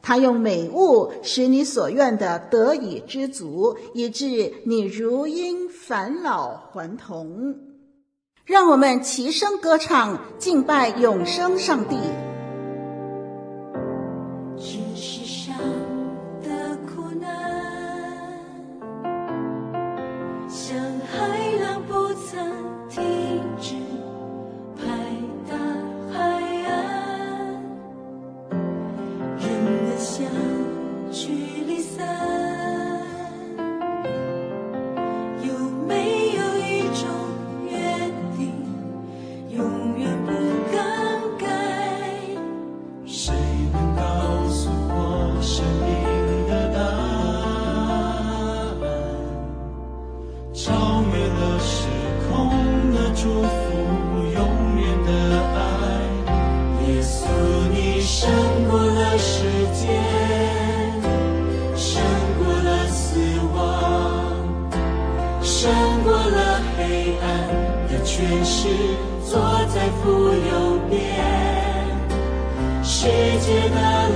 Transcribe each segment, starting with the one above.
他用美物使你所愿的得以知足，以致你如因返老还童。让我们齐声歌唱，敬拜永生上帝。坐在府右边世界的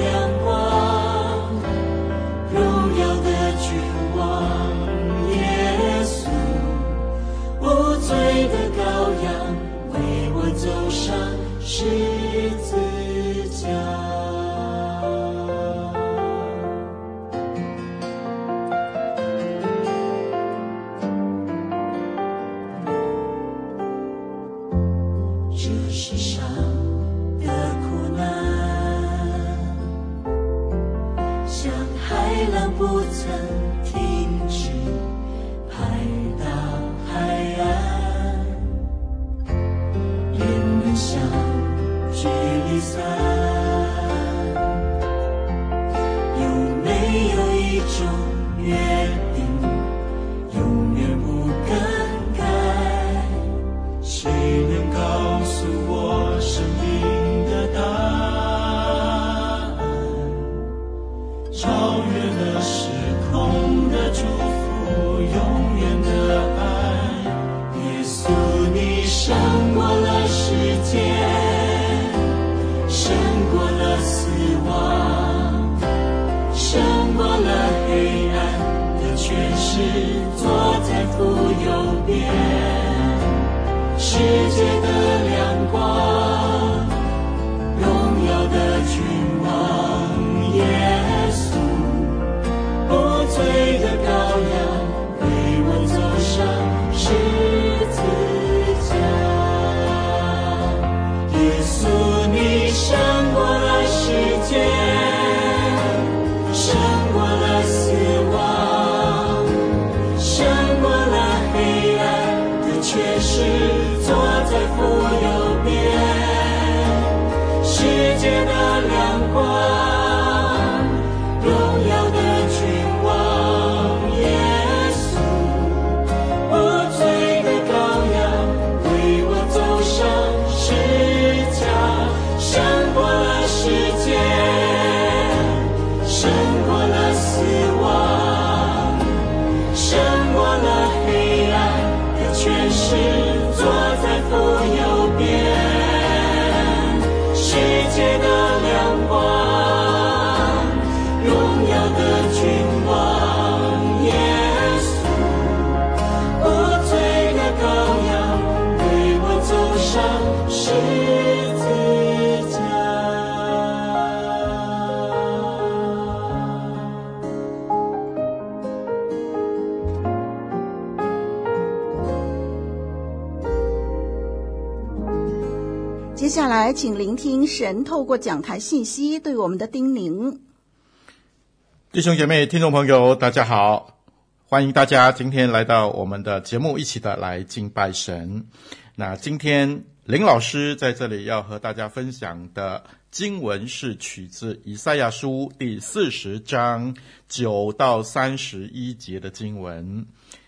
超越了时空的祝福，永远的爱，耶稣，你生。聆听神透过讲台信息对我们的叮咛。弟兄姐妹、听众朋友，大家好，欢迎大家今天来到我们的节目，一起的来敬拜神。那今天林老师在这里要和大家分享的经文是取自以赛亚书第四十章九到三十一节的经文。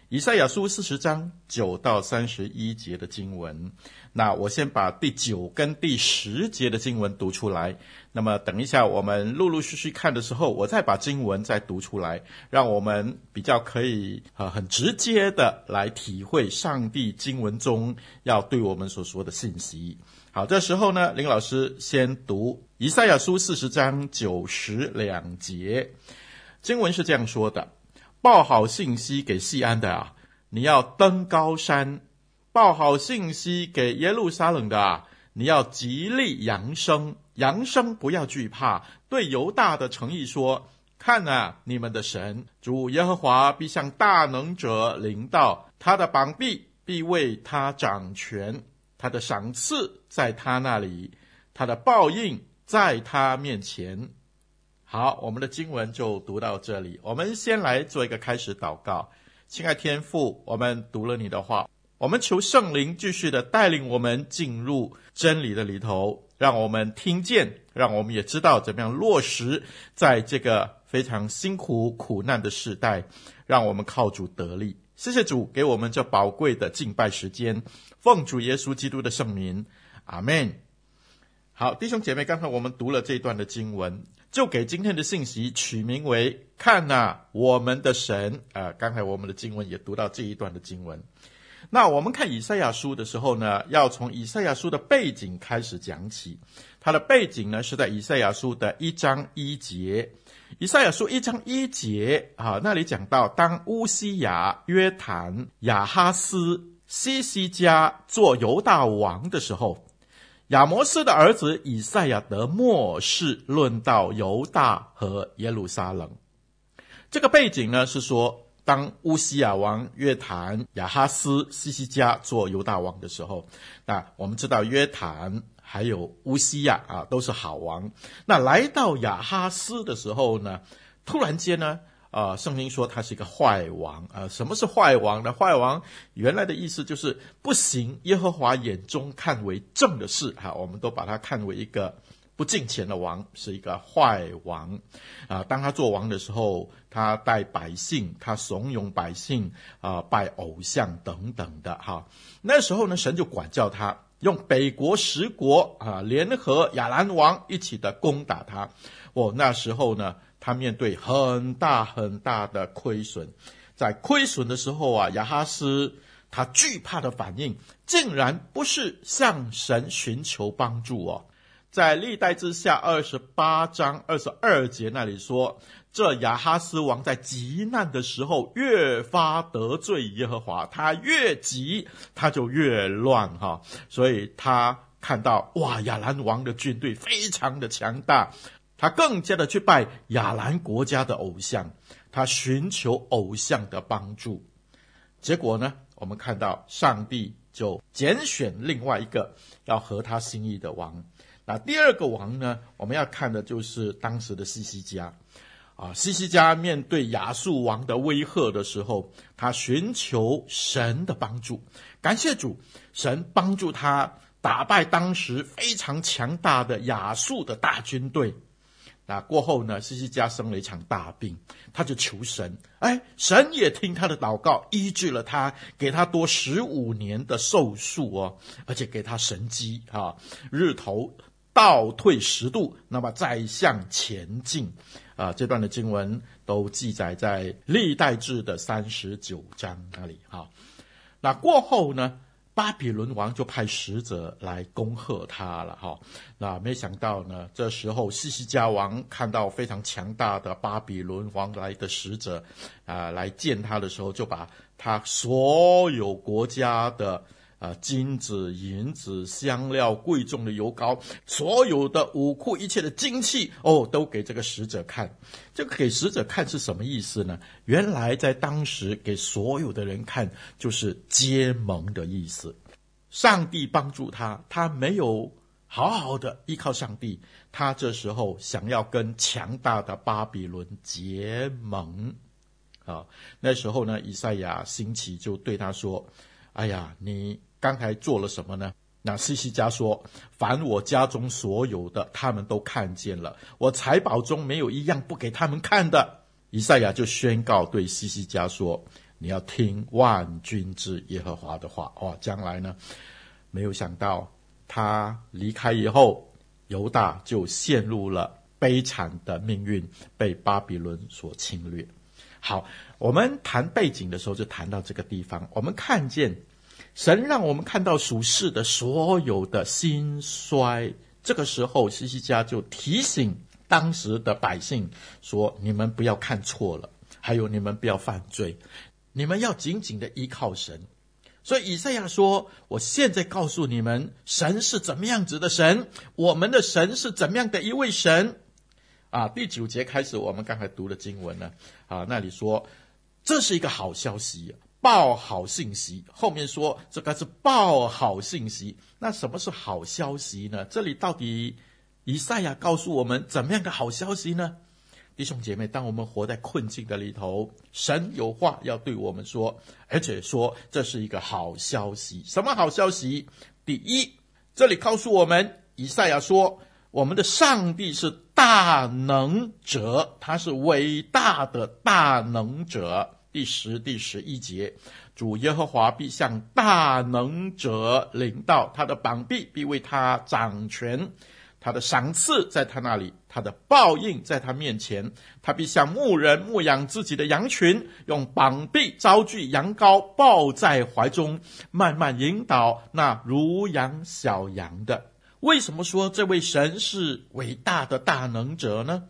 以赛亚书四十章九到三十一节的经文，那我先把第九跟第十节的经文读出来。那么等一下我们陆陆续续看的时候，我再把经文再读出来，让我们比较可以呃很直接的来体会上帝经文中要对我们所说的信息。好，这时候呢，林老师先读以赛亚书四十章九十两节，经文是这样说的。报好信息给西安的啊，你要登高山；报好信息给耶路撒冷的，你要极力扬声，扬声不要惧怕。对犹大的诚意说：看啊，你们的神主耶和华必向大能者临到，他的膀臂必为他掌权，他的赏赐在他那里，他的报应在他面前。好，我们的经文就读到这里。我们先来做一个开始祷告。亲爱天父，我们读了你的话，我们求圣灵继续的带领我们进入真理的里头，让我们听见，让我们也知道怎么样落实在这个非常辛苦苦难的时代，让我们靠主得力。谢谢主给我们这宝贵的敬拜时间，奉主耶稣基督的圣名，阿门。好，弟兄姐妹，刚才我们读了这一段的经文。就给今天的信息取名为“看哪，我们的神”啊！刚才我们的经文也读到这一段的经文。那我们看以赛亚书的时候呢，要从以赛亚书的背景开始讲起。它的背景呢是在以赛亚书的一章一节。以赛亚书一章一节啊，那里讲到，当乌西雅、约坦、亚哈斯、西西家做犹大王的时候。亚摩斯的儿子以赛亚得末世论到犹大和耶路撒冷。这个背景呢是说，当乌西亚王约坦、亚哈斯、西西家做犹大王的时候，那我们知道约坦还有乌西亚啊都是好王。那来到亚哈斯的时候呢，突然间呢。啊、呃，圣经说他是一个坏王啊、呃。什么是坏王呢？坏王原来的意思就是不行耶和华眼中看为正的事哈、我们都把它看为一个不敬虔的王，是一个坏王啊。当他做王的时候，他带百姓，他怂恿百姓啊拜偶像等等的哈、那时候呢，神就管教他，用北国十国啊联合亚兰王一起的攻打他。哦，那时候呢。他面对很大很大的亏损，在亏损的时候啊，亚哈斯他惧怕的反应，竟然不是向神寻求帮助哦。在历代志下二十八章二十二节那里说，这亚哈斯王在急难的时候越发得罪耶和华，他越急他就越乱哈，所以他看到哇，亚兰王的军队非常的强大。他更加的去拜亚兰国家的偶像，他寻求偶像的帮助，结果呢，我们看到上帝就拣选另外一个要合他心意的王。那第二个王呢，我们要看的就是当时的西西家。啊，西西家面对亚述王的威吓的时候，他寻求神的帮助，感谢主，神帮助他打败当时非常强大的亚述的大军队。那过后呢，西西家生了一场大病，他就求神，哎，神也听他的祷告，医治了他，给他多十五年的寿数哦，而且给他神机啊，日头倒退十度，那么再向前进啊。这段的经文都记载在历代志的三十九章那里哈。那过后呢？巴比伦王就派使者来恭贺他了，哈，那没想到呢，这时候西西家王看到非常强大的巴比伦王来的使者，啊、来见他的时候，就把他所有国家的。啊，金子、银子、香料、贵重的油膏，所有的武库，一切的精器，哦，都给这个使者看。这个给使者看是什么意思呢？原来在当时给所有的人看，就是结盟的意思。上帝帮助他，他没有好好的依靠上帝，他这时候想要跟强大的巴比伦结盟。啊，那时候呢，以赛亚兴起就对他说：“哎呀，你刚才做了什么呢？”那西西家说：“凡我家中所有的，他们都看见了。我财宝中没有一样不给他们看的。”以赛亚就宣告对西西家说：“你要听万军之耶和华的话。”哦，将来呢，没有想到他离开以后，犹大就陷入了悲惨的命运，被巴比伦所侵略。好，我们谈背景的时候就谈到这个地方，我们看见。神让我们看到属世的所有的兴衰，这个时候西西家就提醒当时的百姓说：“你们不要看错了，还有你们不要犯罪，你们要紧紧的依靠神。”所以以赛亚说：“我现在告诉你们，神是怎么样子的神，我们的神是怎么样的一位神。”啊，第九节开始，我们刚才读的经文呢，啊，那里说这是一个好消息。报好信息，后面说这个是报好信息。那什么是好消息呢？这里到底以赛亚告诉我们怎么样的好消息呢？弟兄姐妹，当我们活在困境的里头，神有话要对我们说，而且说这是一个好消息。什么好消息？第一，这里告诉我们，以赛亚说，我们的上帝是大能者，他是伟大的大能者。第十、第十一节，主耶和华必向大能者领到，他的膀臂必为他掌权，他的赏赐在他那里，他的报应在他面前。他必像牧人牧养自己的羊群，用膀臂招聚羊羔，抱在怀中，慢慢引导那如养小羊的。为什么说这位神是伟大的大能者呢？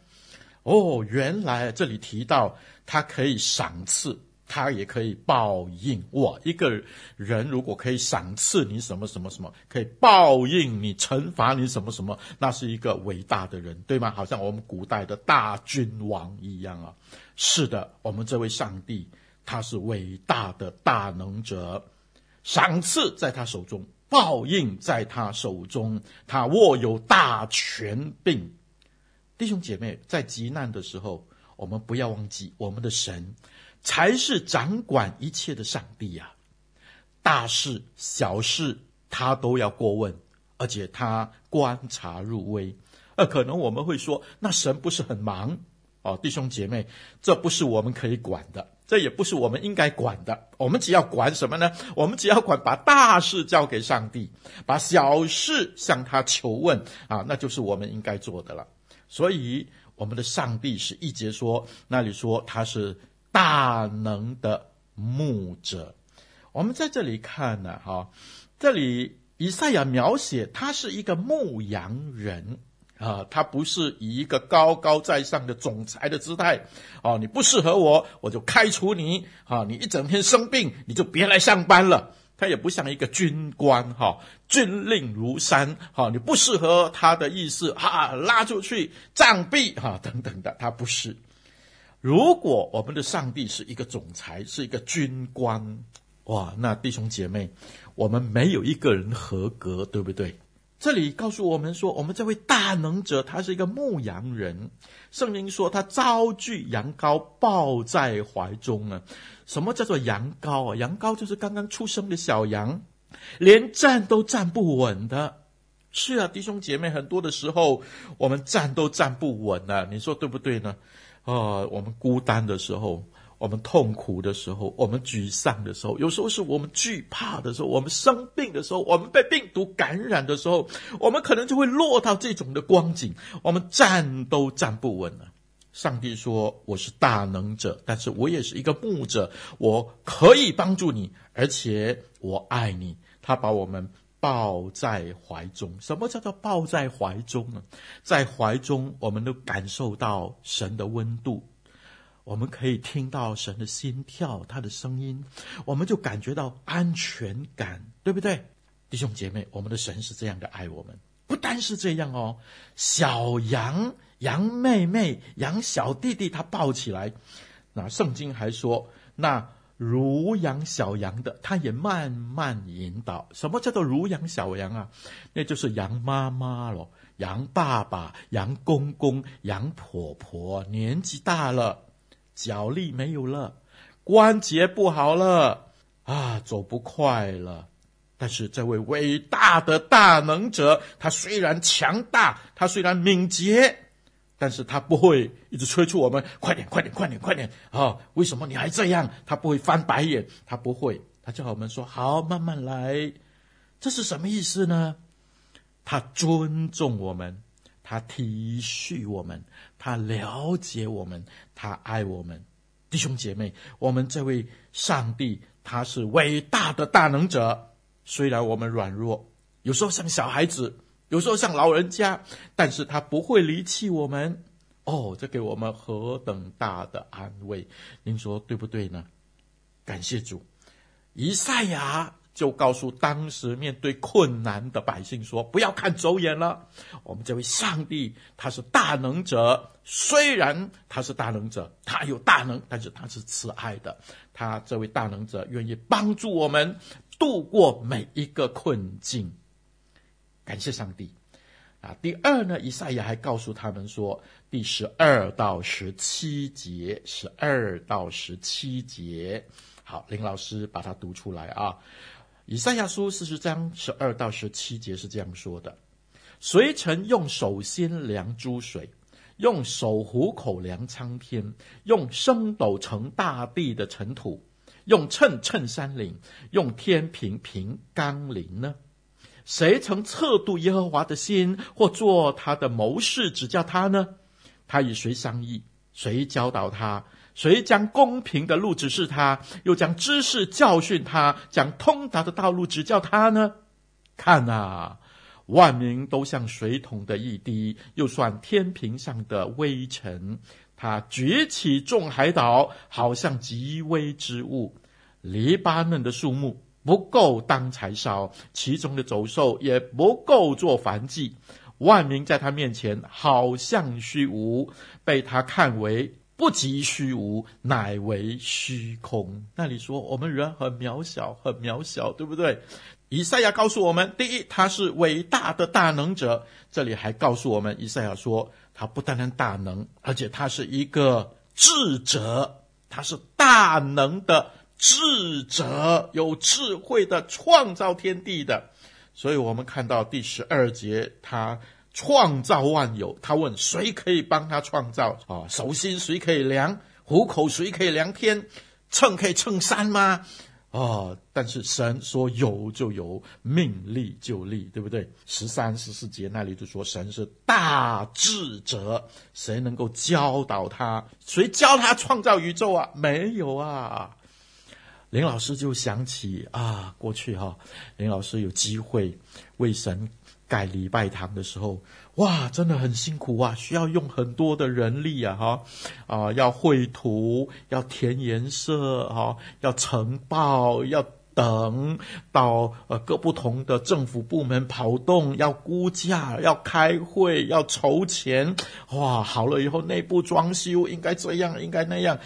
哦，原来这里提到。他可以赏赐，他也可以报应。哇，一个人如果可以赏赐你什么什么什么，可以报应你、惩罚你什么什么，那是一个伟大的人，对吗？好像我们古代的大君王一样啊。是的，我们这位上帝，他是伟大的大能者，赏赐在他手中，报应在他手中，他握有大权柄。弟兄姐妹，在急难的时候。我们不要忘记，我们的神才是掌管一切的上帝呀！大事小事他都要过问，而且他观察入微。呃，可能我们会说，那神不是很忙哦？弟兄姐妹，这不是我们可以管的，这也不是我们应该管的。我们只要管什么呢？我们只要管把大事交给上帝，把小事向他求问啊，那就是我们应该做的了。所以。我们的上帝是一节说，那里说他是大能的牧者。我们在这里看呢，哈，这里以赛亚描写他是一个牧羊人啊，他不是以一个高高在上的总裁的姿态哦，你不适合我，我就开除你啊，你一整天生病，你就别来上班了。他也不像一个军官哈，军令如山哈，你不适合他的意思哈，拉出去杖毙哈等等的，他不是。如果我们的上帝是一个总裁，是一个军官，哇，那弟兄姐妹，我们没有一个人合格，对不对？这里告诉我们说，我们这位大能者，他是一个牧羊人。圣经说，他招聚羊羔，抱在怀中啊。什么叫做羊羔啊？羊羔就是刚刚出生的小羊，连站都站不稳的。是啊，弟兄姐妹，很多的时候我们站都站不稳啊，你说对不对呢？啊、呃，我们孤单的时候。我们痛苦的时候，我们沮丧的时候，有时候是我们惧怕的时候，我们生病的时候，我们被病毒感染的时候，我们可能就会落到这种的光景，我们站都站不稳了。上帝说：“我是大能者，但是我也是一个牧者，我可以帮助你，而且我爱你。”他把我们抱在怀中。什么叫做抱在怀中呢？在怀中，我们都感受到神的温度。我们可以听到神的心跳，他的声音，我们就感觉到安全感，对不对？弟兄姐妹，我们的神是这样的爱我们。不单是这样哦，小羊、羊妹妹、羊小弟弟，他抱起来。那圣经还说，那如养小羊的，他也慢慢引导。什么叫做如养小羊啊？那就是羊妈妈咯，羊爸爸、羊公公、羊婆婆，年纪大了，脚力没有了，关节不好了，啊，走不快了。但是这位伟大的大能者，他虽然强大，他虽然敏捷。但是他不会一直催促我们快点、快点、快点、快点啊、为什么你还这样？他不会翻白眼，他不会，他叫我们说好，慢慢来。这是什么意思呢？他尊重我们，他体恤我们，他了解我们，他爱我们。弟兄姐妹，我们这位上帝他是伟大的大能者，虽然我们软弱，有时候像小孩子。有时候像老人家，但是他不会离弃我们。哦，这给我们何等大的安慰！您说对不对呢？感谢主，以赛亚就告诉当时面对困难的百姓说：“不要看走眼了，我们这位上帝他是大能者，虽然他是大能者，他有大能，但是他是慈爱的。他这位大能者愿意帮助我们度过每一个困境。”感谢上帝啊！第二呢，以赛亚还告诉他们说，第十二到十七节，十二到十七节，好，林老师把它读出来啊。以赛亚书四十章十二到十七节是这样说的：谁曾用手心量诸水，用手虎口量苍天，用升斗盛大地的尘土，用秤称山岭，用天平平冈陵呢？谁曾测度耶和华的心，或做他的谋士指教他呢？他与谁商议？谁教导他？谁将公平的路指示他？又将知识教训他？将通达的道路指教他呢？看啊，万民都像水桶的一滴，又算天平上的微尘。他举起众海岛，好像极微之物。黎巴嫩的树木。不够当柴烧，其中的走兽也不够做燔祭。万民在他面前好像虚无，被他看为不及虚无，乃为虚空。那你说我们人很渺小，很渺小，对不对？以赛亚告诉我们：第一，他是伟大的大能者。这里还告诉我们，以赛亚说他不单单大能，而且他是一个智者，他是大能的。智者有智慧的创造天地的，所以我们看到第十二节，他创造万有。他问谁可以帮他创造啊？手心谁可以量？虎口谁可以量天？秤可以称山吗？哦，但是神说有就有，命立就立，对不对？十三、十四节那里就说神是大智者，谁能够教导他？谁教他创造宇宙啊？没有啊。林老师就想起啊，过去哈、林老师有机会为神盖礼拜堂的时候，哇，真的很辛苦啊，需要用很多的人力啊，哈，啊，要绘图，要填颜色，哈，要呈报，要等到呃各不同的政府部门跑动，要估价，要开会，要筹钱，哇，好了以后内部装修应该这样，应该那样，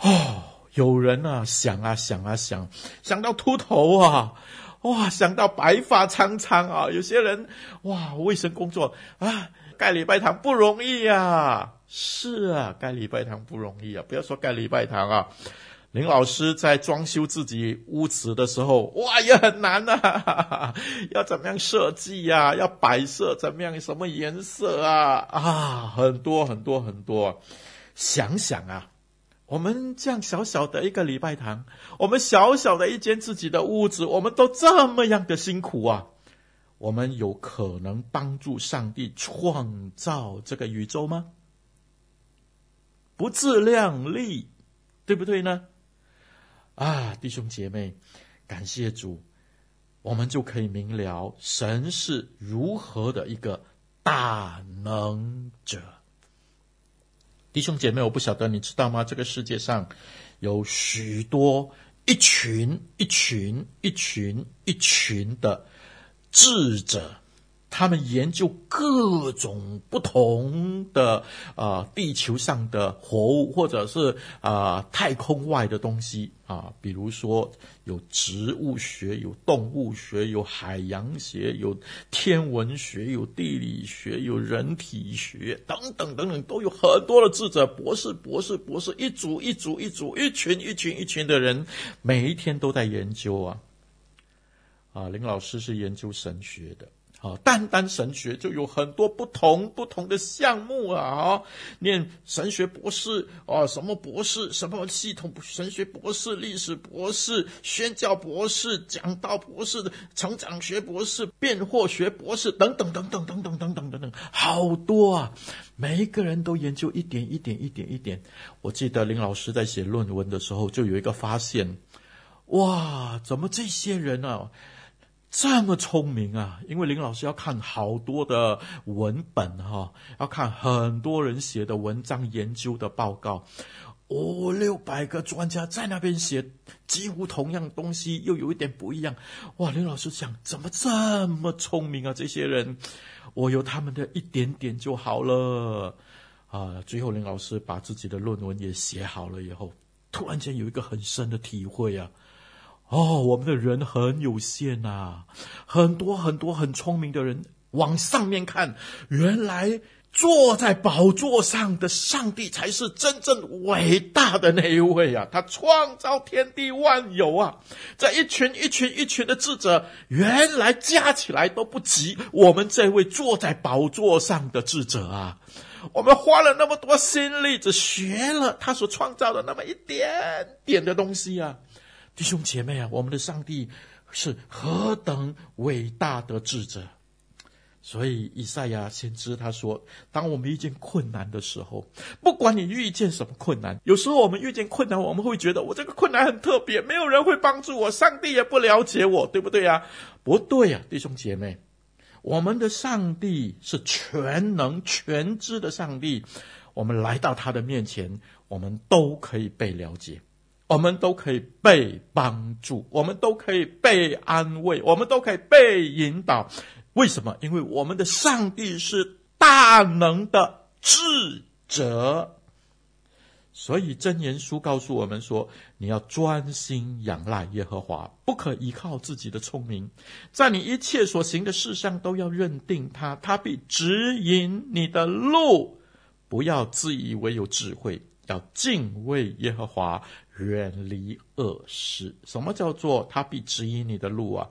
哦。有人啊，想啊想啊想，想到秃头啊，哇，想到白发苍苍啊。有些人哇，卫生工作啊，盖礼拜堂不容易啊。是啊，盖礼拜堂不容易啊。不要说盖礼拜堂啊，林老师在装修自己屋子的时候，哇，也很难啊。要怎么样设计呀？要摆设怎么样？什么颜色啊？啊，很多很多很多。想想啊。我们这样小小的一个礼拜堂，我们小小的一间自己的屋子，我们都这么样的辛苦啊！我们有可能帮助上帝创造这个宇宙吗？不自量力，对不对呢？啊，弟兄姐妹，感谢主，我们就可以明了神是如何的一个大能者。弟兄姐妹，我不晓得你知道吗？这个世界上有许多一群一群一群一群的智者，他们研究各种不同的呃地球上的活物，或者是啊、呃、太空外的东西啊，比如说有植物学、有动物学、有海洋学、有天文学、有地理学、有人体学等等等等，都有很多的智者、博士、博士、博士，一组一组一组，一群一群一群的人，每一天都在研究啊。啊，林老师是研究神学的。啊，单单神学就有很多不同不同的项目啊！啊，念神学博士啊，什么博士，什么系统神学博士、历史博士、宣教博士、讲道博士的成长学博士、辩惑学博士等等等等等等等等等等，好多啊！每一个人都研究一点一点一点一点。我记得林老师在写论文的时候，就有一个发现，哇，怎么这些人啊？这么聪明啊！因为林老师要看好多的文本哈，要看很多人写的文章、研究的报告，五六百个专家在那边写，几乎同样东西，又有一点不一样。哇！林老师想，怎么这么聪明啊？这些人，我有他们的一点点就好了啊！最后林老师把自己的论文也写好了以后，突然间有一个很深的体会啊！哦，我们的人很有限呐、啊，很多很多很聪明的人，往上面看，原来坐在宝座上的上帝才是真正伟大的那一位啊！他创造天地万有啊，这一群一群一群的智者，原来加起来都不及我们这位坐在宝座上的智者啊！我们花了那么多心力，只学了他所创造的那么一点点的东西啊！弟兄姐妹啊，我们的上帝是何等伟大的智者！所以以赛亚先知他说：“当我们遇见困难的时候，不管你遇见什么困难，有时候我们遇见困难，我们会觉得我这个困难很特别，没有人会帮助我，上帝也不了解我，对不对呀？不对呀，弟兄姐妹，我们的上帝是全能全知的上帝，我们来到他的面前，我们都可以被了解。”我们都可以被帮助，我们都可以被安慰，我们都可以被引导。为什么？因为我们的上帝是大能的智者。所以箴言书告诉我们说：你要专心仰赖耶和华，不可依靠自己的聪明，在你一切所行的事上都要认定他，他必指引你的路。不要自以为有智慧。要敬畏耶和华，远离恶事。什么叫做他必指引你的路啊？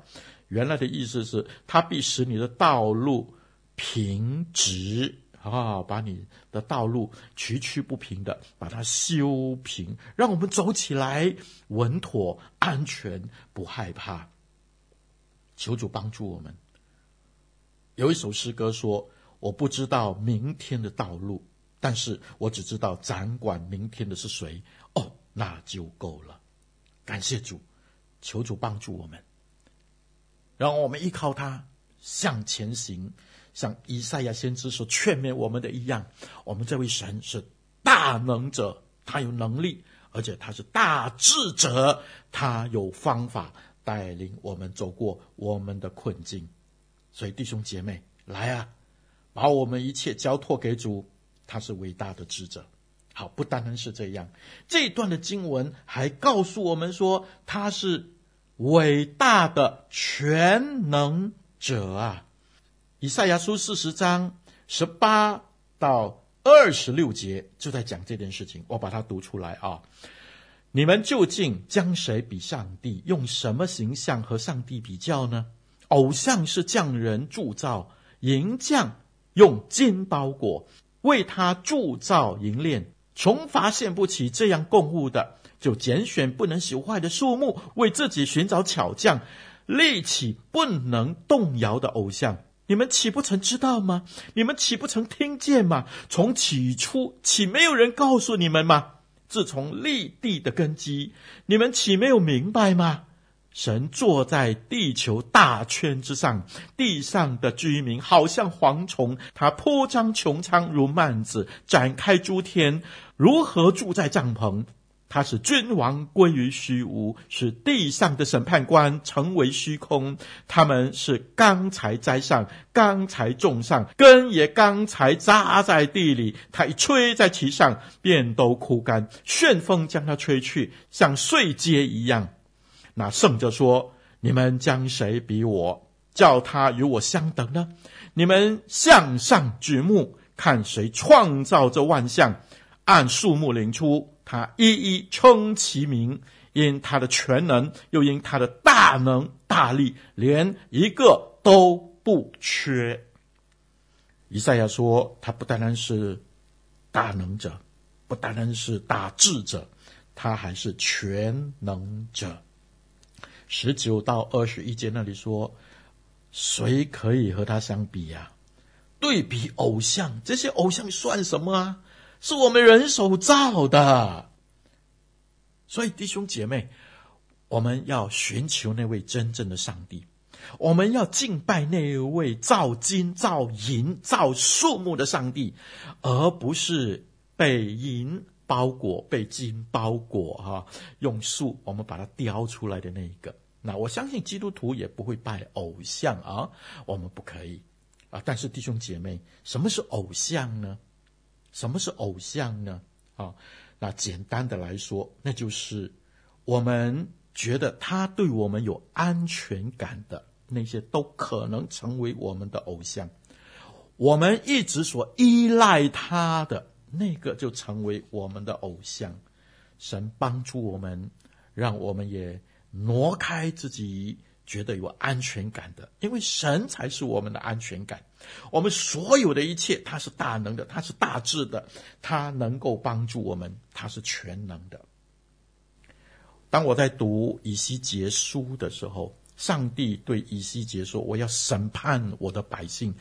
原来的意思是，他必使你的道路平直啊，把你的道路崎岖不平的，把它修平，让我们走起来稳妥、安全，不害怕。求主帮助我们。有一首诗歌说：“我不知道明天的道路。”但是我只知道掌管明天的是谁，那就够了。感谢主，求主帮助我们，让我们依靠他向前行，像以赛亚先知所劝勉我们的一样。我们这位神是大能者，他有能力，而且他是大智者，他有方法带领我们走过我们的困境。所以弟兄姐妹，来啊，把我们一切交托给主。他是伟大的智者，好，不单单是这样，这一段的经文还告诉我们说，他是伟大的全能者啊。以赛亚书四十章十八到二十六节就在讲这件事情，我把它读出来啊。你们究竟将谁比上帝？用什么形象和上帝比较呢？偶像是匠人铸造，银匠用金包裹。为他铸造银链，从发现不起这样供物的，就拣选不能朽坏的树木，为自己寻找巧匠，立起不能动摇的偶像。你们岂不曾知道吗？你们岂不曾听见吗？从起初岂没有人告诉你们吗？自从立地的根基，你们岂没有明白吗？神坐在地球大圈之上，地上的居民好像蝗虫，他铺张穹苍如幔子，展开诸天，如何住在帐篷？他使君王归于虚无，使地上的审判官成为虚空。他们是刚才栽上，刚才种上，根也刚才扎在地里。他一吹在其上，便都枯干，旋风将它吹去，像碎秸一样。那圣者说：“你们将谁比我，叫他与我相等呢？你们向上举目，看谁创造这万象，按数目领出。”他一一称其名，因他的全能，又因他的大能大力，连一个都不缺。以赛亚说，他不单单是大能者，不单单是大智者，他还是全能者。十九到二十一节那里说，谁可以和他相比呀、啊？对比偶像，这些偶像算什么啊？是我们人手造的，所以弟兄姐妹，我们要寻求那位真正的上帝，我们要敬拜那位造金、造银、造树木的上帝，而不是被银包裹、被金包裹哈，用树我们把它雕出来的那一个。那我相信基督徒也不会拜偶像啊，我们不可以啊。但是弟兄姐妹，什么是偶像呢？什么是偶像呢？啊，那简单的来说，那就是我们觉得他对我们有安全感的那些，都可能成为我们的偶像。我们一直所依赖他的那个，就成为我们的偶像。神帮助我们，让我们也挪开自己。觉得有安全感的，因为神才是我们的安全感。我们所有的一切，他是大能的，他是大智的，他能够帮助我们，他是全能的。当我在读以西结书的时候，上帝对以西结说：“我要审判我的百姓。”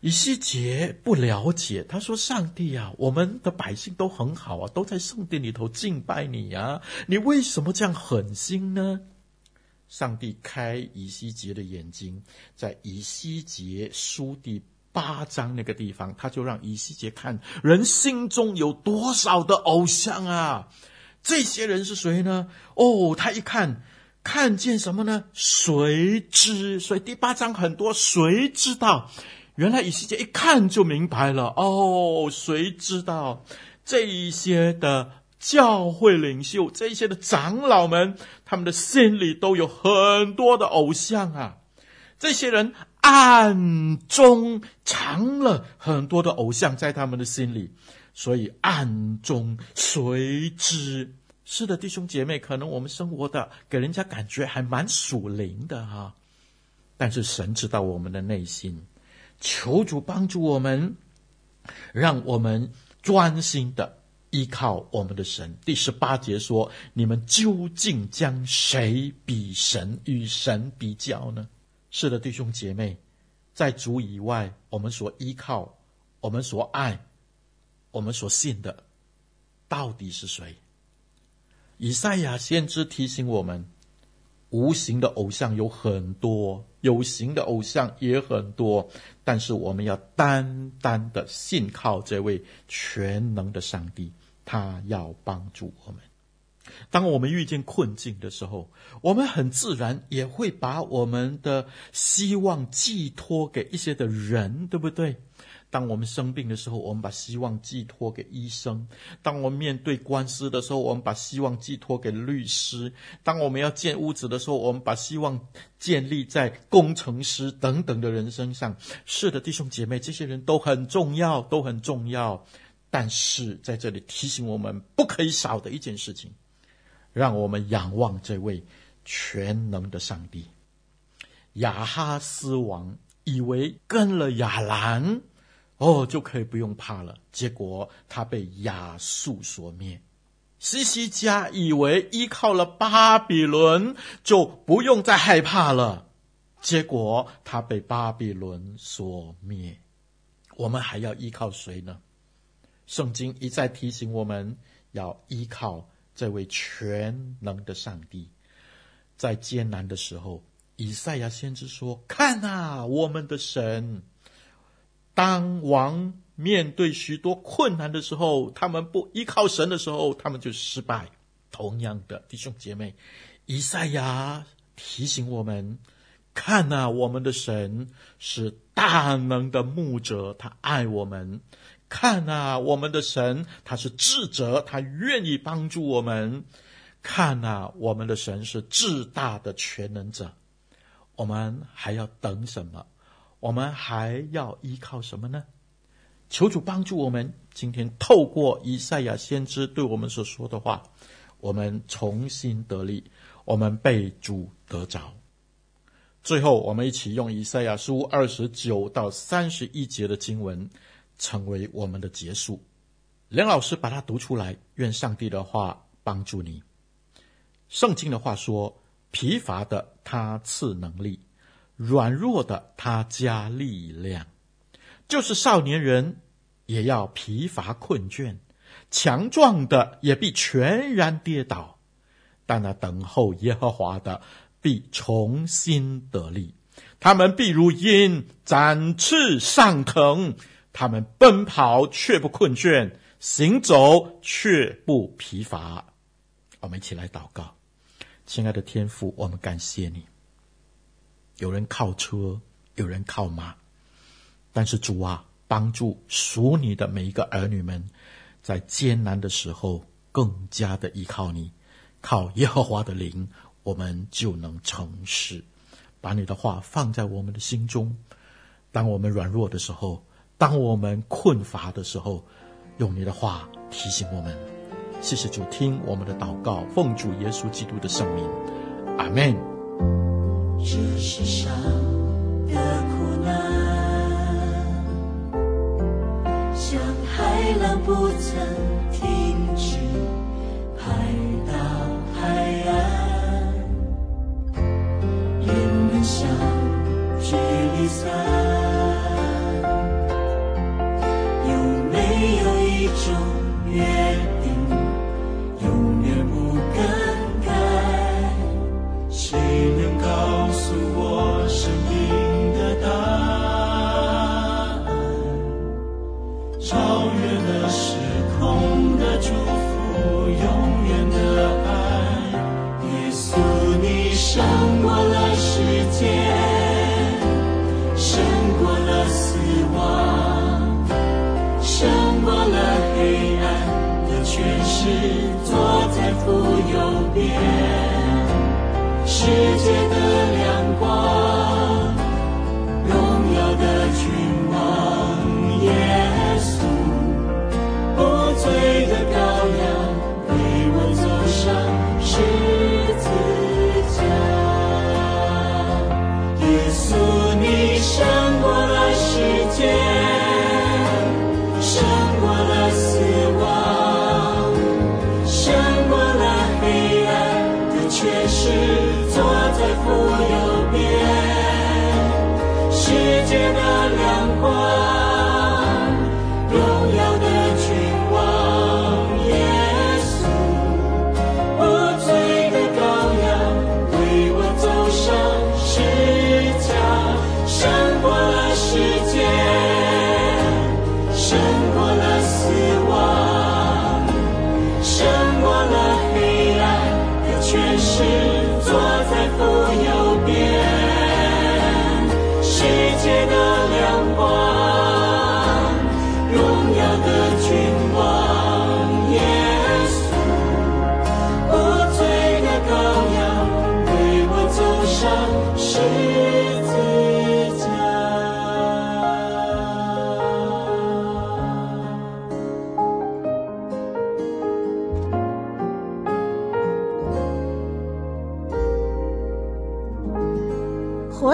以西结不了解，他说：“上帝啊，我们的百姓都很好啊，都在圣殿里头敬拜你啊，你为什么这样狠心呢？”上帝开以西结的眼睛，在以西结书第八章那个地方，他就让以西结看人心中有多少的偶像啊！这些人是谁呢？哦，他一看，看见什么呢？谁知？所以第八章很多谁知道？原来以西结一看就明白了。哦，谁知道这一些的？教会领袖这一些的长老们，他们的心里都有很多的偶像啊。这些人暗中藏了很多的偶像在他们的心里，所以暗中谁知？是的，弟兄姐妹，可能我们生活的给人家感觉还蛮属灵的哈、但是神知道我们的内心，求主帮助我们，让我们专心的。依靠我们的神。第十八节说：“你们究竟将谁比神与神比较呢？”是的，弟兄姐妹，在主以外，我们所依靠、我们所爱、我们所信的，到底是谁？以赛亚先知提醒我们：无形的偶像有很多，有形的偶像也很多，但是我们要单单的信靠这位全能的上帝。他要帮助我们。当我们遇见困境的时候，我们很自然也会把我们的希望寄托给一些的人，对不对？当我们生病的时候，我们把希望寄托给医生；当我们面对官司的时候，我们把希望寄托给律师；当我们要建屋子的时候，我们把希望建立在工程师等等的人身上。是的，弟兄姐妹，这些人都很重要，都很重要。但是在这里提醒我们不可以少的一件事情，让我们仰望这位全能的上帝。亚哈斯王以为跟了亚兰，哦，就可以不用怕了，结果他被亚述所灭。西西家以为依靠了巴比伦就不用再害怕了，结果他被巴比伦所灭。我们还要依靠谁呢？圣经一再提醒我们要依靠这位全能的上帝，在艰难的时候，以赛亚先知说：“看啊，我们的神！当王面对许多困难的时候，他们不依靠神的时候，他们就失败。同样的弟兄姐妹，以赛亚提醒我们：看呐、啊，我们的神是大能的牧者，他爱我们；看呐、啊，我们的神他是智者，他愿意帮助我们；看呐、啊，我们的神是至大的全能者。我们还要等什么？我们还要依靠什么呢？求主帮助我们，今天透过以赛亚先知对我们所说的话，我们重新得力，我们被主得着。最后，我们一起用以赛亚书二十九到三十一节的经文，成为我们的结束。梁老师把它读出来，愿上帝的话帮助你。圣经的话说：“疲乏的他赐能力，软弱的他加力量。”就是少年人也要疲乏困倦，强壮的也必全然跌倒，但那等候耶和华的必重新得力，他们必如鹰展翅上腾，他们奔跑却不困倦，行走却不疲乏。我们一起来祷告，亲爱的天父，我们感谢你。有人靠车，有人靠马。但是主啊，帮助属你的每一个儿女们，在艰难的时候更加的依靠你，靠耶和华的灵，我们就能成事。把你的话放在我们的心中，当我们软弱的时候，当我们困乏的时候，用你的话提醒我们。谢谢主，听我们的祷告，奉主耶稣基督的圣名，阿门。这世上的苦难。像海浪不曾